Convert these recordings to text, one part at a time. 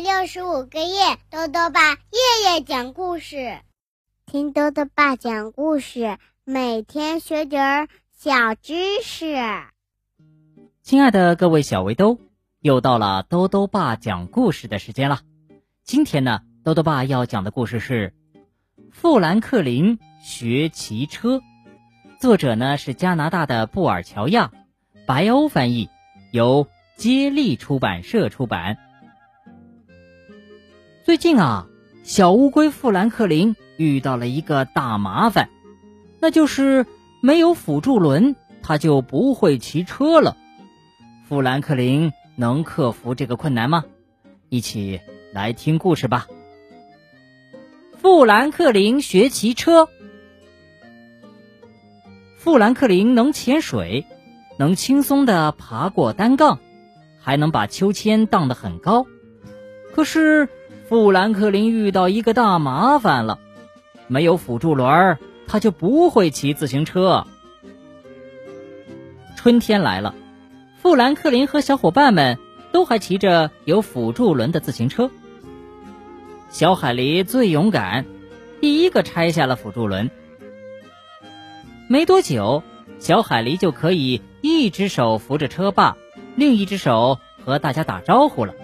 六十五个夜，豆豆爸夜夜讲故事，听豆豆爸讲故事，每天学点儿小知识。亲爱的各位小围兜，又到了豆豆爸讲故事的时间了。今天呢，豆豆爸要讲的故事是《富兰克林学骑车》，作者呢是加拿大的布尔乔亚，白欧翻译，由接力出版社出版。最近啊，小乌龟富兰克林遇到了一个大麻烦，那就是没有辅助轮，他就不会骑车了。富兰克林能克服这个困难吗？一起来听故事吧。富兰克林学骑车。富兰克林能潜水，能轻松的爬过单杠，还能把秋千荡得很高。可是。富兰克林遇到一个大麻烦了，没有辅助轮，他就不会骑自行车。春天来了，富兰克林和小伙伴们都还骑着有辅助轮的自行车。小海狸最勇敢，第一个拆下了辅助轮。没多久，小海狸就可以一只手扶着车把，另一只手和大家打招呼了。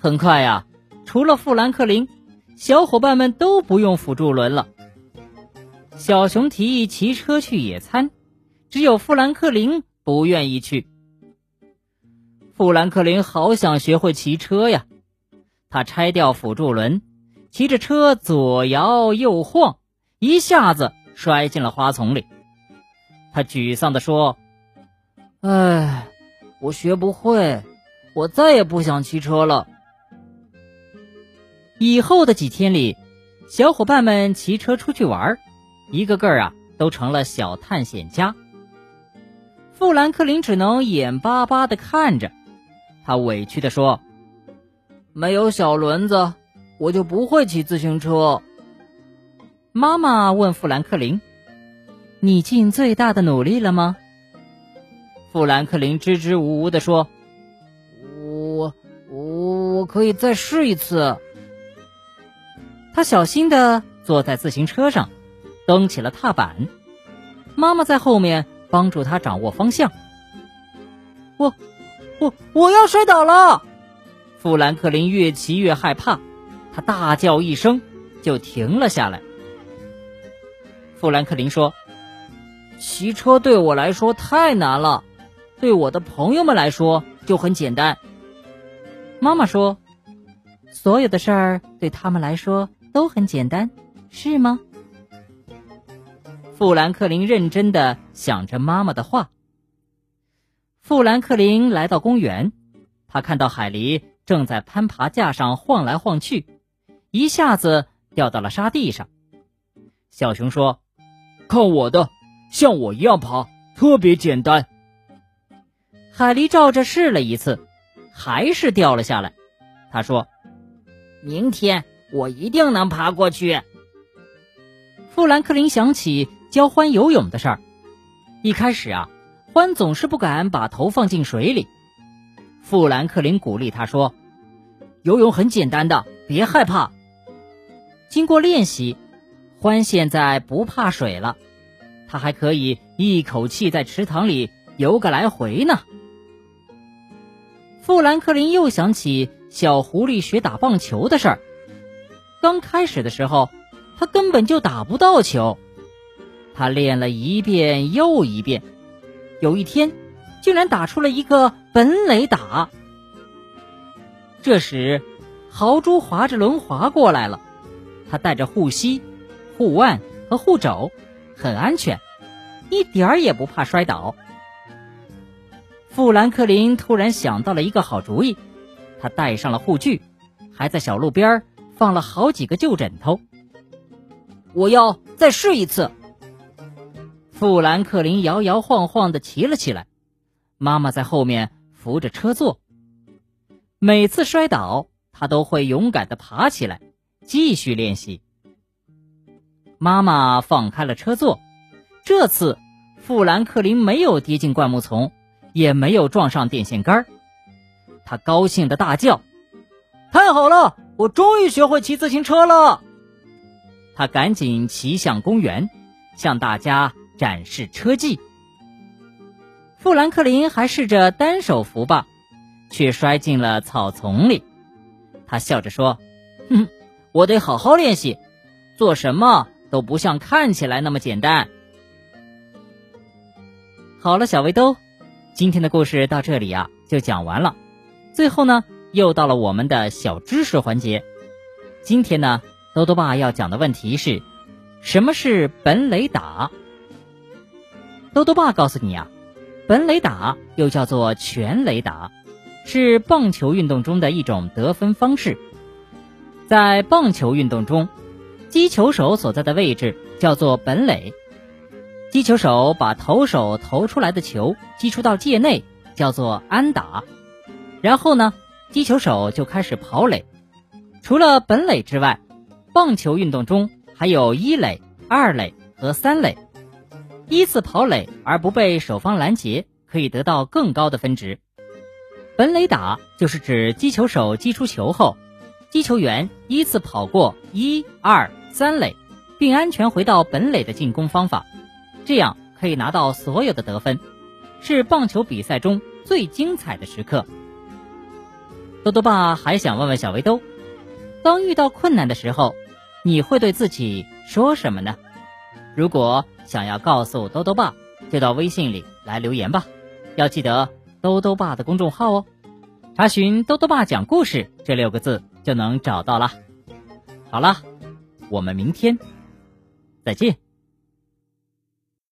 很快呀。除了富兰克林，小伙伴们都不用辅助轮了。小熊提议骑车去野餐，只有富兰克林不愿意去。富兰克林好想学会骑车呀！他拆掉辅助轮，骑着车左摇右晃，一下子摔进了花丛里。他沮丧地说：“哎，我学不会，我再也不想骑车了。”以后的几天里，小伙伴们骑车出去玩，一个个啊都成了小探险家。富兰克林只能眼巴巴的看着，他委屈的说：“没有小轮子，我就不会骑自行车。”妈妈问富兰克林：“你尽最大的努力了吗？”富兰克林支支吾吾的说：“我我我可以再试一次。”他小心的坐在自行车上，蹬起了踏板。妈妈在后面帮助他掌握方向。我，我，我要摔倒了！富兰克林越骑越害怕，他大叫一声就停了下来。富兰克林说：“骑车对我来说太难了，对我的朋友们来说就很简单。”妈妈说：“所有的事儿对他们来说。”都很简单，是吗？富兰克林认真的想着妈妈的话。富兰克林来到公园，他看到海狸正在攀爬架上晃来晃去，一下子掉到了沙地上。小熊说：“看我的，像我一样爬，特别简单。”海狸照着试了一次，还是掉了下来。他说：“明天。”我一定能爬过去。富兰克林想起教欢游泳的事儿。一开始啊，欢总是不敢把头放进水里。富兰克林鼓励他说：“游泳很简单的，别害怕。”经过练习，欢现在不怕水了。他还可以一口气在池塘里游个来回呢。富兰克林又想起小狐狸学打棒球的事儿。刚开始的时候，他根本就打不到球。他练了一遍又一遍，有一天，竟然打出了一个本垒打。这时，豪猪划着轮滑过来了，他带着护膝、护腕和护肘，很安全，一点儿也不怕摔倒。富兰克林突然想到了一个好主意，他带上了护具，还在小路边放了好几个旧枕头。我要再试一次。富兰克林摇摇晃晃的骑了起来，妈妈在后面扶着车座。每次摔倒，他都会勇敢的爬起来，继续练习。妈妈放开了车座，这次富兰克林没有跌进灌木丛，也没有撞上电线杆他高兴的大叫。太好了，我终于学会骑自行车了！他赶紧骑向公园，向大家展示车技。富兰克林还试着单手扶把，却摔进了草丛里。他笑着说：“哼，我得好好练习，做什么都不像看起来那么简单。”好了，小围兜，今天的故事到这里啊就讲完了。最后呢，又到了我们的小知识环节。今天呢，兜兜爸要讲的问题是：什么是本垒打？兜兜爸告诉你啊。本垒打又叫做全垒打，是棒球运动中的一种得分方式。在棒球运动中，击球手所在的位置叫做本垒。击球手把投手投出来的球击出到界内，叫做安打。然后呢，击球手就开始跑垒。除了本垒之外，棒球运动中还有一垒、二垒和三垒。依次跑垒而不被守方拦截，可以得到更高的分值。本垒打就是指击球手击出球后，击球员依次跑过一二三垒，并安全回到本垒的进攻方法，这样可以拿到所有的得分，是棒球比赛中最精彩的时刻。多多爸还想问问小围兜，当遇到困难的时候，你会对自己说什么呢？如果想要告诉兜兜爸，就到微信里来留言吧。要记得兜兜爸的公众号哦，查询“兜兜爸讲故事”这六个字就能找到了。好了，我们明天再见。